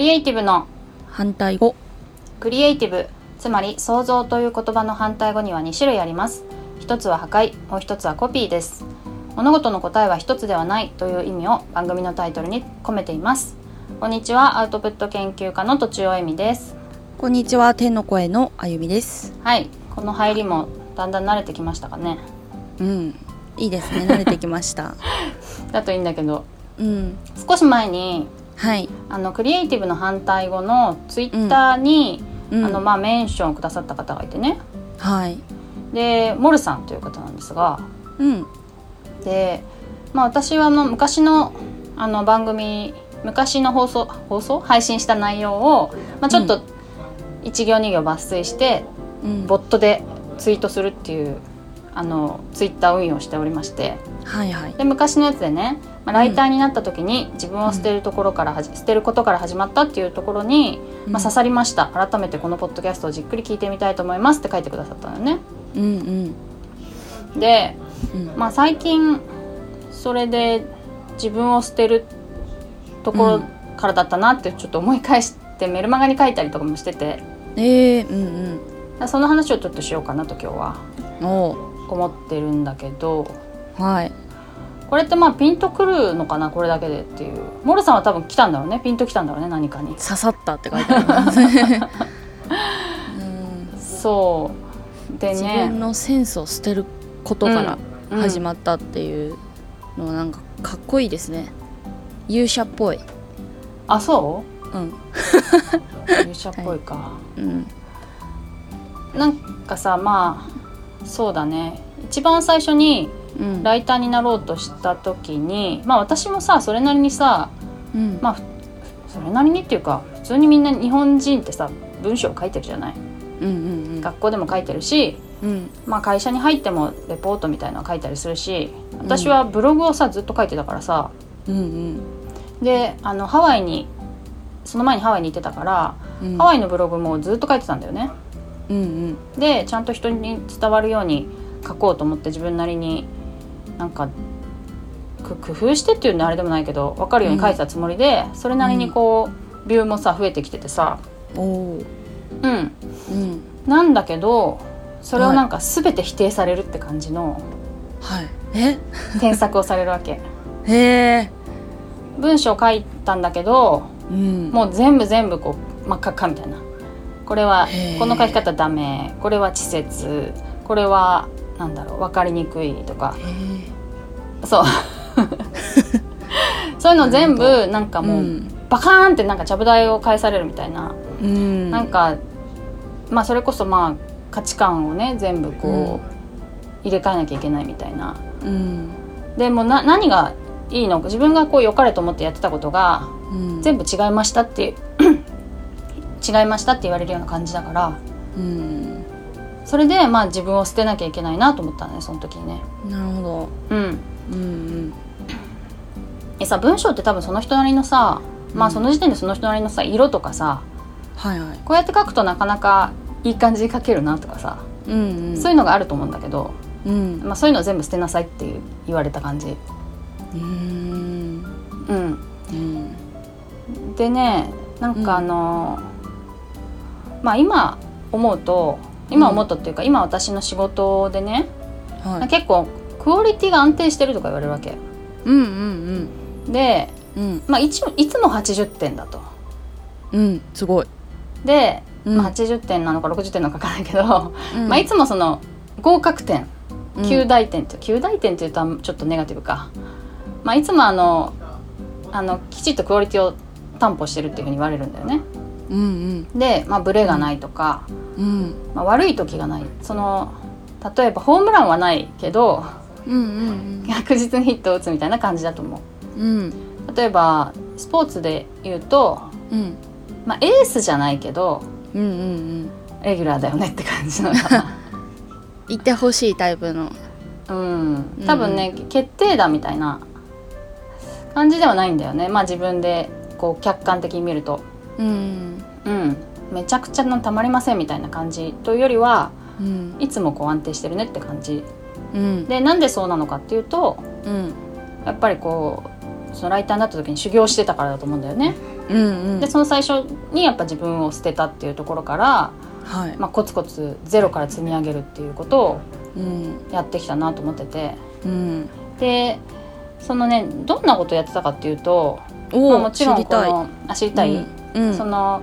リエイティブの反対語。クリエイティブつまり創造という言葉の反対語には2種類あります。一つは破壊もう一つはコピーです。物事の答えは一つではないという意味を番組のタイトルに込めています。こんにちはアウトプット研究家の途中恵美です。こんにちは天の声のあゆみです。はいこの入りもだんだん慣れてきましたかね。うんいいですね。慣れてきました。だといいんだけど。うん。少し前にはい、あのクリエイティブの反対語のツイッターに、うん、あのまあメンションをくださった方がいてね。はい。でモルさんという方なんですがうん。で、まあ、私はあの昔のあの番組昔の放送放送？配信した内容を、まあ、ちょっと1行2行抜粋して、うん。ボットでツイートするっていうあのツイッター運用をしておりまして。はいはい。で昔のやつでね、まあ、ライターになった時に自分を捨てるところからはじ、捨てることから始まったっていうところに、まあ、刺さりました。改めてこのポッドキャストをじっくり聞いてみたいと思いますって書いてくださったのよね。うんうん。で、うん。まあ、最近それで自分を捨てるところからだったなってちょっと思い返してメルマガに書いたりとかもしてて。えー、うんその話をちょっとしようかなと今日は思ってるんだけど。ーはいこれってまあピンとくるのかなこれだけでっていう。モルさんは多分来たんだろうね。ピンと来たんだろうね何かに。刺さったって書いてあります うん。そう。で自ね分のセンスを捨てることからうん。始まったっていうのはなんかかっこいいですね。勇者っぽい。あそう？ん。う 勇者っぽいか、うん。なんかさまあそうだね。一番最初にうん。ライターになろうとした時にまあ私もさそれなりにさうん。まあふそれなりにっていうか普通にみんな日本人ってさ文章を書いてるじゃない？うんうん学校でも書いてるし、うん。まあ、会社に入ってもレポートみたいのは書いたりするし私はブログをさずっと書いてたからさ。うんうん。であのハワイにその前にハワイに行ってたから、うん。ハワイのブログもずっと書いてたんだよね。うんうん。でちゃんと人に伝わるように書こうと思って自分なりになんかく工夫してっていうのはあれでもないけど分かるように書いてたつもりで、それなりにこうビューもさ増えてきててさ。うん。うん。なんだけどそれをなんか全て否定されるって感じのはい。え？添削をされるわけ。へえ文章書いたんだけどうん。もう全部全部こう真っ赤っかみたいな。これはこの書き方ダメ。これは稚拙。これはなんだろう分かりにくいとか。へそう。そういうの全部なんかえもう、バカーンってなんかちゃぶ台を返されるみたいな、うん。なんかまあそれこそまあ価値観をね全部こう、入れ替えなきゃいけないみたいな。うん。でもうな何がいいの？か自分がこう良かれと思ってやってたことがうん。全部違いましたって 違いましたって言われるような感じだから。うんそれでまあ自分を捨てなきゃいけないなと思ったねその時にね。なるほど。うん、うんえさ文章って多分その人なりのさまあその時点でその人なりのさ色とかさはいはい。こうやって書くとなかなかいい感じに書けるなとかさ、うんうん。そういうのがあると思うんだけど、うん。まあ、そういうのを全部捨てなさいっていう言われた感じ。うん。うん、うん。でねなんうんかあのまあ今思うと今思うとっていうか、今私の仕事でね、はい。結構クオリティが安定してるとか言われるわけ。うんうんで、うん。うん。まあ、いついつも80点だと。うんすごい。で、うん。まあ、80点なのか60点なのか分からないけど、うん。まあ、いつもその合格点。うん。9大点って、9大点っていうとちょっとネガティブか、まあ、いつもあのあのきちっとクオリティを担保してるっていうふうに言われるんだよね。うん。で、まあ、ブレがないとか、うん。うんまあ、悪い時がない。その例えばホームランはないけどうんうん確実にヒットを打つみたいな感じだと思う。うん。例えばスポーツで言うと、うん。まあ、エースじゃないけどうんうんうん。レギュラーだよねって感じなの。かな言ってほしいタイプの。うん。多分ね、決定打みたいな感じではないんだよね。まあ自分でこう客観的に見ると。うん。うんめちゃくちゃなたまりませんみたいな感じというよりはうん。いつもこう安定してるねって感じ。うん。でなんでそうなのかっていうとうんやっぱりこうそのライターになった時に修行してたからだと思うんだよね。うん。うんでその最初にやっぱ自分を捨てたっていうところから、はい。まあ、コツコツゼロから積み上げるっていうことをうん。やってきたなと思ってて。うん。でそのねどんなことやってたかっていうと、まあ、もちろん知りたい。このあ知りたい、うん。うん。その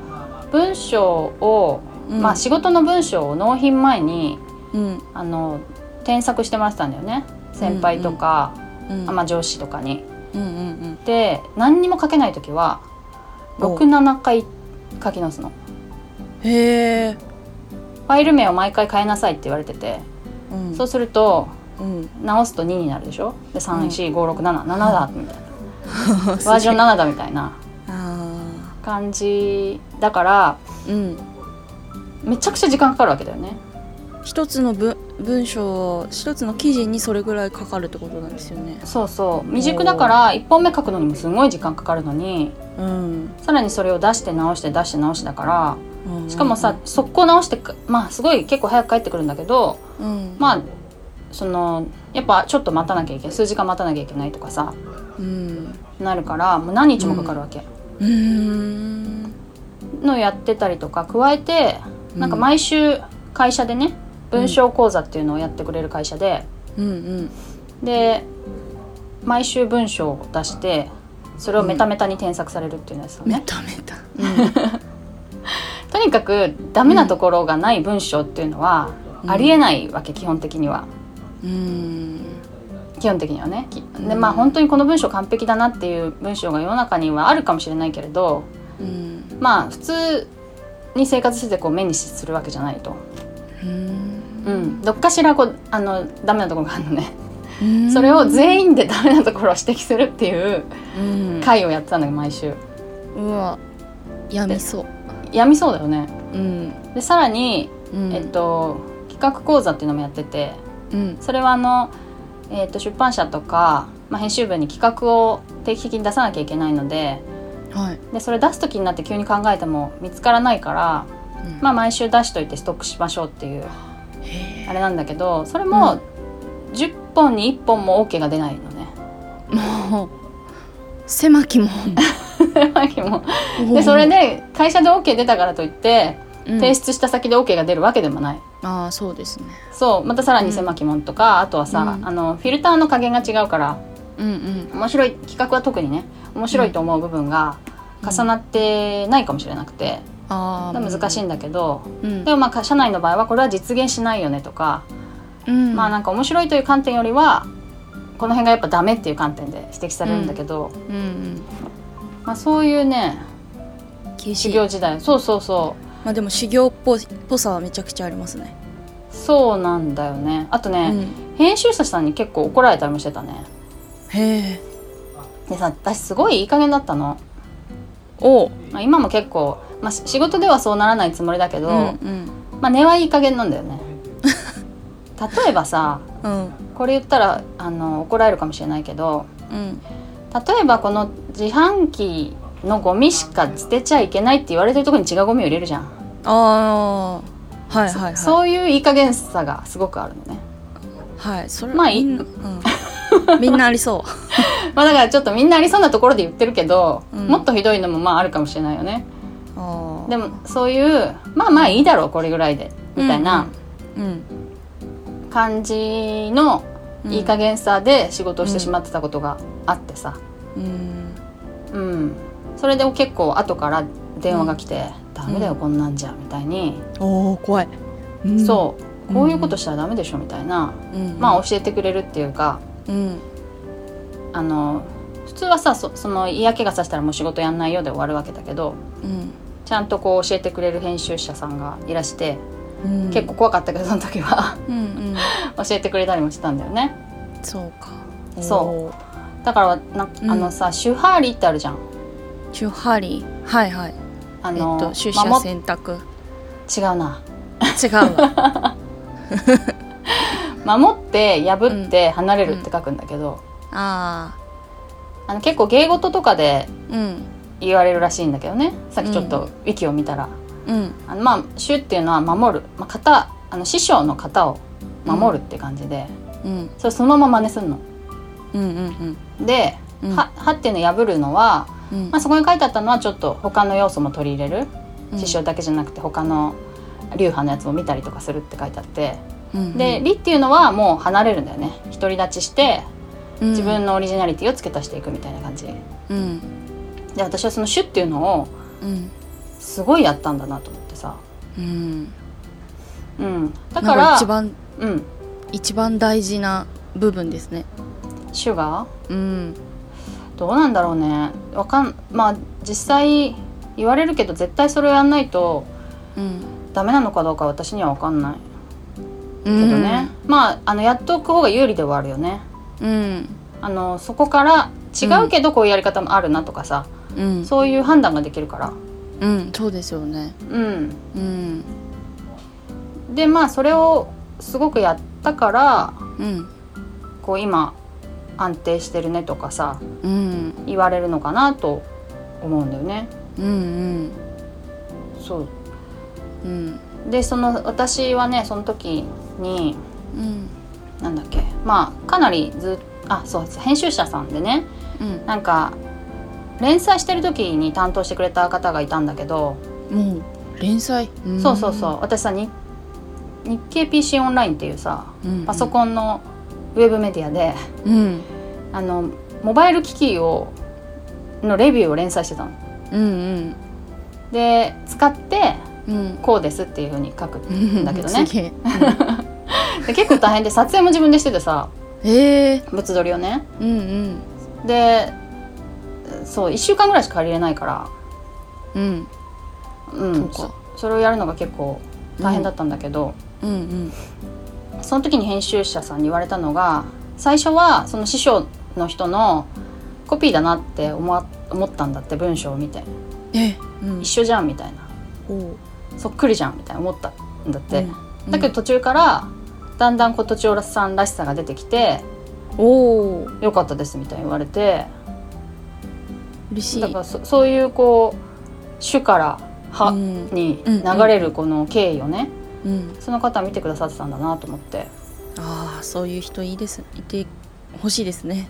文章を、うん。まあ、仕事の文章を納品前にうん。あの添削してもらってたんだよね。先輩とか、うんあまあ、上司とかに。うんうんで何にも書けない時はお67回書き直すの。うんへえ。ファイル名を毎回変えなさいって言われてて、うん。そうするとうん。直すと2になるでしょ？で34567、7だみたいな。ババージョン7だみたいな。あ感じだからーうん。めちゃくちゃ時間かかるわけだよね。一つの文文章一つの記事にそれぐらいかかるってことなんですよね。そうそう。未熟だから1本目書くのにもすごい時間かかるのにうん。さらにそれを出して直して出して直してだからうん。しかもさ速攻直してくまあすごい結構早く帰ってくるんだけどうん。まあそのやっぱちょっと待たなきゃいけない数時間待たなきゃいけないとかさうん。なるからもう何日もかかるわけ、うーんのやってたりとか加えてなんか毎週会社でね文章講座っていうのをやってくれる会社で、うんうん。で毎週文章を出してそれをメタメタに添削されるっていうのですよメね、タメタ。とにかくダメなところがない文章っていうのはうん。ありえないわけ、基本的には。うん基本的にはね。きでまあ本当にこの文章完璧だなっていう文章が世の中にはあるかもしれないけれどうん。まあ普通に生活しててこう目にするわけじゃないと、うん。うん、どっかしらこうあのダメなところがあるのね。うん。それを全員でダメなところを指摘するっていううん。会をやってたんだけど毎週。うわ。やみそう。やみそうだよね。うん。でさらに、うん。えっと企画講座っていうのもやっててうん。それはあの、えっと、出版社とか、まあ、編集部に企画を定期的に出さなきゃいけないのではい。でそれ出す時になって急に考えても見つからないから、うん。まあ、毎週出しといてストックしましょうっていうへあれなんだけどそれも10本に1本も OK が出ないのね。えもう狭きもん でそれで会社で OK 出たからといってうん。提出した先で OK が出るわけでもない。ああそうですね。そうまたさらに狭き門とか、あとはさ、うん。あのフィルターの加減が違うからうんうん。面白い企画は特にね面白いと思う部分が重なってないかもしれなくて、ああ難しいんだけど、うん。でもまあ社内の場合はこれは実現しないよねとか、うん。まあなんか面白いという観点よりはこの辺がやっぱダメっていう観点で指摘されるんだけど、うん。うんまあそういうね修行時代そうそうそうまあでも修行っぽぽさはめちゃくちゃありますね。そうなんだよね。あとね、うん。編集者さんに結構怒られたりもしてたね。へえ。でさ私すごいいい加減だったの、お。うまあ、今も結構、まあ、し仕事ではそうならないつもりだけど、うんまあ根はいい加減なんだよね。例えばさうん。これ言ったらあの怒られるかもしれないけどうん。例えばこの自販機のゴミしか捨てちゃいけないって言われてるところに違うゴミを入れるじゃん、ああはいはいはい。そういういい加減さがすごくあるのね。はいそれまあいいうん、みんなありそ まあだからちょっとみんなありそうなところで言ってるけど、うん。もっとひどいのもまああるかもしれないよね。でもそういうまあまあいいだろうこれぐらいでみたいなうん感じのうんいい加減さで仕事をしてしまってたことがあってさ。うん。うん。それで結構後から電話が来て「ダメだよこんなんじゃ」みたいに、おお怖い、う。ん。そうこういうことしたらダメでしょみたいな、うん、まあ教えてくれるっていうかうん。あの普通はさそその嫌気がさしたらもう仕事やんないよで終わるわけだけどうん。ちゃんとこう教えてくれる編集者さんがいらして、うん。結構怖かったけどその時は。うんうん。教えてくれたりもしたんだよね。そうか。そう。だからなうん。あのさ、シュハーリってあるじゃん。シュハリはいはいあの、えっと出社選択。違うな。違うわ。守って破って離れるって書くんだけど、ああの結構芸事とかで言われるらしいんだけどね。さっきちょっとウィキを見たら、うん。あのまあ「主」っていうのは守る、まあ、型あの師匠の型を守るって感じで、うん。それそのまま真似すんの。うんうんうん。でうん。ははっていうの破るのは、うん。まあ、そこに書いてあったのはちょっと他の要素も取り入れる。うん。師匠だけじゃなくて他の流派のやつも見たりとかするって書いてあって。うんで「理」っていうのはもう離れるんだよね。独り立ちしてうん。自分のオリジナリティを付け足していくみたいな感じ。うん。で私はその「主」っていうのをうん。すごいやったんだなと思ってさ、うん。うん、だから一番うん。一番大事な部分ですね「主」がうんどうなんだろうね。わかんまあ実際言われるけど絶対それをやんないとうん。ダメなのかどうか私には分かんないけけどね、まああのやっておく方が有利ではあるよね。うん。あのそこから違うけどこういうやり方もあるなとかさ、うん。そういう判断ができるから。うん。そうですよね。うん。うん。でまあそれをすごくやったからうん。こう今安定してるねとかさうん。言われるのかなと思うんだよね。うんそう。うん。でその私はねその時にうん。なんだっけまあかなりずっあそう編集者さんでねうん。なんか連載してる時に担当してくれた方がいたんだけど、もう連載？そうそうそう。私さに日経 PC オンラインっていうさうん。パソコンのウェブメディアで、うん。あのモバイル機器をのレビューを連載してたの。うんで使ってうん。うんこうですっていう風に書くんだけどね。で結構大変で撮影も自分でしててさええ物撮りをね。うんうん。でそう1週間ぐらいしか借りれないから。うん。うん。そそれをやるのが結構大変だったんだけど、うんうんその時に編集者さんに言われたのが最初はその師匠の人のコピーだなって思わ思ったんだって文章を見て。えうん。一緒じゃんみたいな。そっくりじゃんみたいな思ったんだって、うんだけど途中からだんだんこうとちおさんらしさが出てきておおよかったですみたいに言われて。嬉しい。だからそそういうこう主から歯うん。にうん流れるこの経緯をね、うんその方は見てくださってたんだなと思って、ああそういう人いいです。いてほしいですね。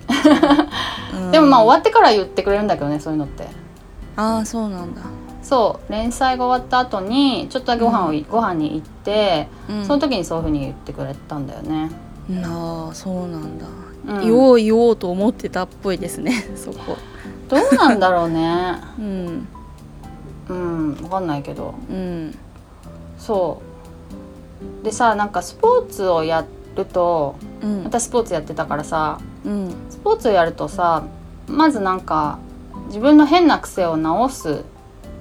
うん。でもまあ終わってから言ってくれるんだけどねそういうのって。ああそうなんだ。そう。連載が終わった後にちょっとだけご飯をい、ご飯に行って、うん。その時にそういうふうに言ってくれたんだよね、ああそうなんだ。うん。言おう言おうと思ってたっぽいですね そこ。どうなんだろうね。うん。うん。分かんないけど。うん。そうでさなんかスポーツをやるとうん。私スポーツやってたからさうん。スポーツをやるとさまずなんか自分の変な癖を直す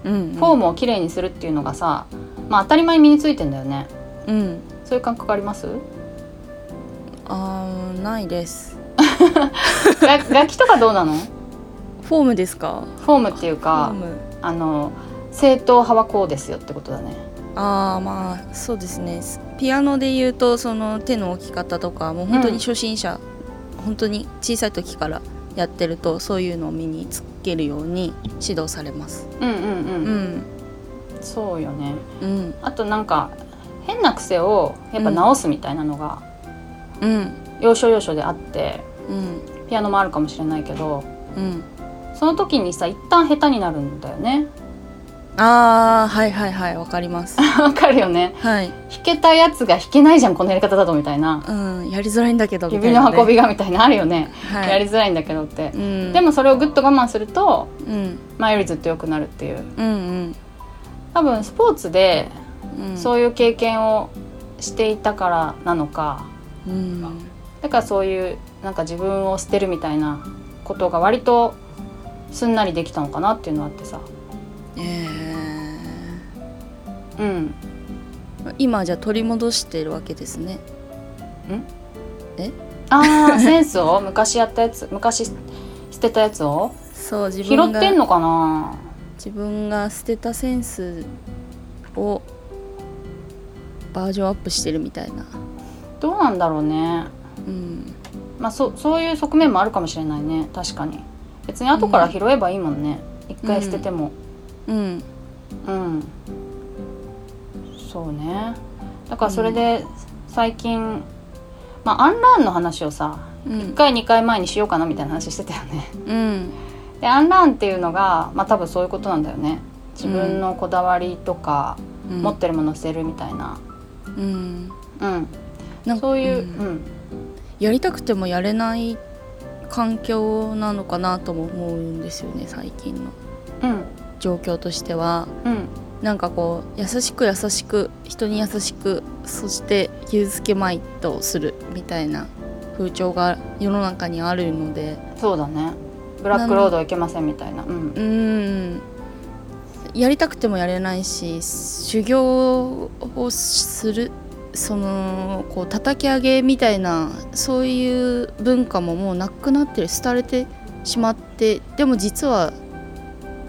うんフォームをきれいにするっていうのがさ、まあ当たり前に身についてんだよね。うん。そういう感覚あります？あーないです。が楽器とかどうなの？フォームですか？フォームっていうかム。あの正統派はこうですよってことだねああまあそうですね。ピアノで言うとその手の置き方とかもう本当に初心者、本当に小さい時からやってるとそういうのを身につけるように指導されます。うんうんうん、うん。そうよね。うん。あとなんか変な癖をやっぱ直すみたいなのがうん。要所要所であってうん。ピアノもあるかもしれないけどうん。その時にさ一旦下手になるんだよねああはいはいはいわかります。わかるよね。はい。弾けたやつが弾けないじゃんこのやり方だとみたいな。うんやりづらいんだけどみた指いな、ね、の運びがみたいなあるよね、はい。やりづらいんだけどって、うん。でもそれをぐっと我慢するとうん。前よりずっと良くなるっていう。うんうん。多分スポーツでうん。そういう経験をしていたからなのか。うん。だからそういうなんか自分を捨てるみたいなことが割とすんなりできたのかなっていうのはあってさ。えうん。ー、今じゃ取り戻してるわけですね。あーセンスを昔やったやつ昔捨てたやつを？そう自拾分がってんのかな？自分が捨てたセンスをバージョンアップしてるみたいな。どうなんだろうね。うん。まあそそういう側面もあるかもしれないね。確かに。別に後から拾えばいいもんね。一、回捨てても。うん。うん、そうね。だからそれで最近、まあアンラーンの話をさうん。1回2回前にしようかなみたいな話してたよね。うん。でアンラーンっていうのがまあ多分そういうことなんだよね。自分のこだわりとか、うん。持ってるものを捨てるみたいな。うん。うん、なんそういう、ん。うん。やりたくてもやれない環境なのかなとも思うんですよね最近のうん。状況としては。うんなんかこう優しく優しく人に優しくそして傷つけまいとするみたいな風潮が世の中にあるので。そうだね。ブラックロードいけませんみたいな。うん。やりたくてもやれないし修行をするそのこう叩き上げみたいなそういう文化ももうなくなってる廃れてしまってでも実は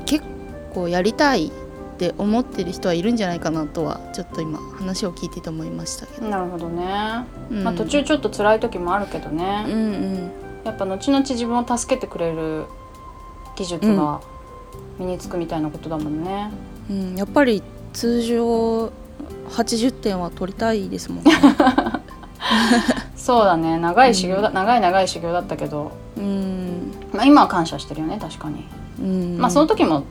結構やりたいって思ってる人はいるんじゃないかなとはちょっと今話を聞いてて思いましたけど、なるほどね。うんまあ途中ちょっと辛い時もあるけどうんね。うんやっぱ後々自分を助けてくれる技術が身につくみたいなことだもんね。うん、やっぱり通常80点は取りたいですもんね。そうだね。長い修行だ、長い長い修行だったけど、うんまあ今は感謝してるよね確かに。うん、まあその時も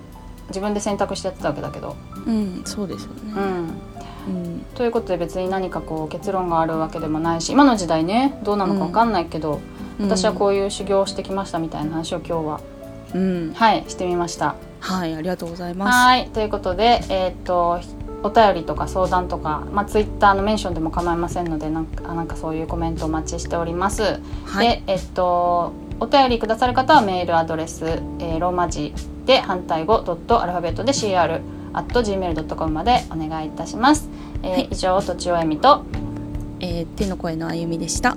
自分で選択してやってたわけだけど。うんそうですよね。うん。うんということで別に何かこう結論があるわけでもないし今の時代ねどうなのかわかんないけど、私はこういう修行をしてきましたみたいな話を今日はうん、はいしてみました。はいありがとうございます。はいということでえーっとお便りとか相談とか、まあ、ツイッターのメンションでも構いませんのでなんかなんかそういうコメントお待ちしております。はいでえっとお便りくださる方はメールアドレス、えーローマ字で反対語ドットアルファベットで CR at gmail.com までお願いいたします。えーはい以上とちおえみとえー手の声のあゆみでした。